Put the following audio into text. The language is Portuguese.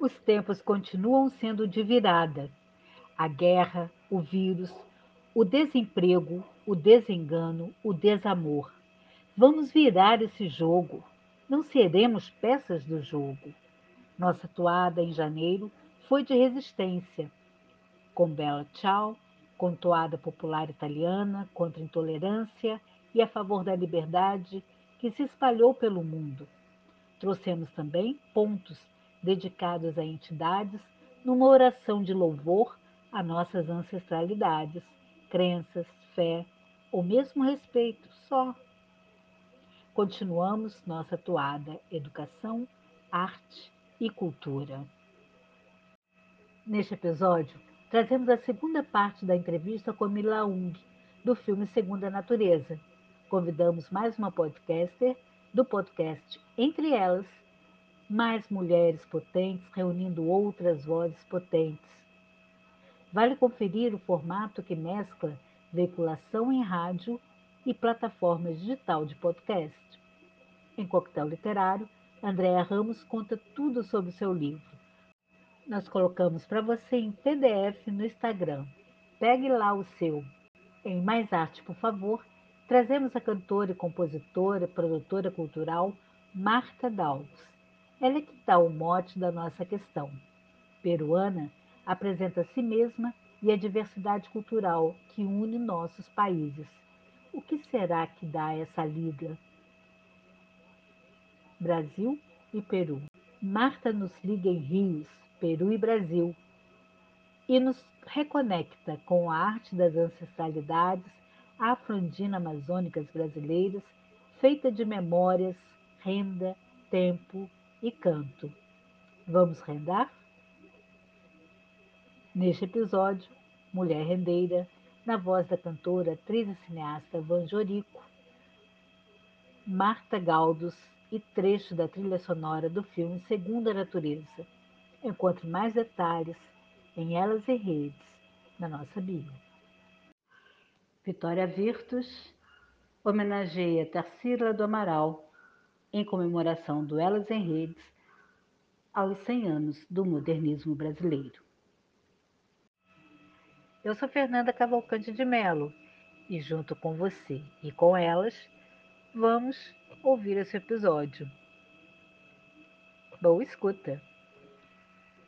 Os tempos continuam sendo de virada. A guerra, o vírus, o desemprego, o desengano, o desamor. Vamos virar esse jogo. Não seremos peças do jogo. Nossa toada em janeiro foi de resistência, com Bella Ciao, com toada popular italiana contra a intolerância e a favor da liberdade que se espalhou pelo mundo. Trouxemos também pontos dedicados a entidades numa oração de louvor a nossas ancestralidades, crenças, fé ou mesmo respeito só. Continuamos nossa toada educação, arte e cultura. Neste episódio, trazemos a segunda parte da entrevista com Mila Ung, do filme Segunda Natureza. Convidamos mais uma podcaster do podcast Entre Elas, mais mulheres potentes reunindo outras vozes potentes. Vale conferir o formato que mescla veiculação em rádio e plataforma digital de podcast. Em Coquetel Literário, Andréa Ramos conta tudo sobre o seu livro. Nós colocamos para você em PDF no Instagram. Pegue lá o seu. Em Mais Arte, por favor, trazemos a cantora e compositora, produtora cultural Marta Dalves. Ela é que dá o mote da nossa questão. Peruana, apresenta a si mesma e a diversidade cultural que une nossos países. O que será que dá essa liga? Brasil e Peru. Marta nos liga em rios, Peru e Brasil, e nos reconecta com a arte das ancestralidades afro-andina-amazônicas brasileiras, feita de memórias, renda, tempo e canto. Vamos rendar? Neste episódio, Mulher Rendeira, na voz da cantora, atriz e cineasta Van Jorico, Marta Galdos e trecho da trilha sonora do filme Segunda Natureza. Encontre mais detalhes em Elas e Redes, na nossa bio. Vitória Virtus homenageia Tarsila do Amaral em comemoração do Elas em Redes aos 100 anos do modernismo brasileiro. Eu sou Fernanda Cavalcante de Melo e junto com você e com elas vamos ouvir esse episódio. Boa escuta!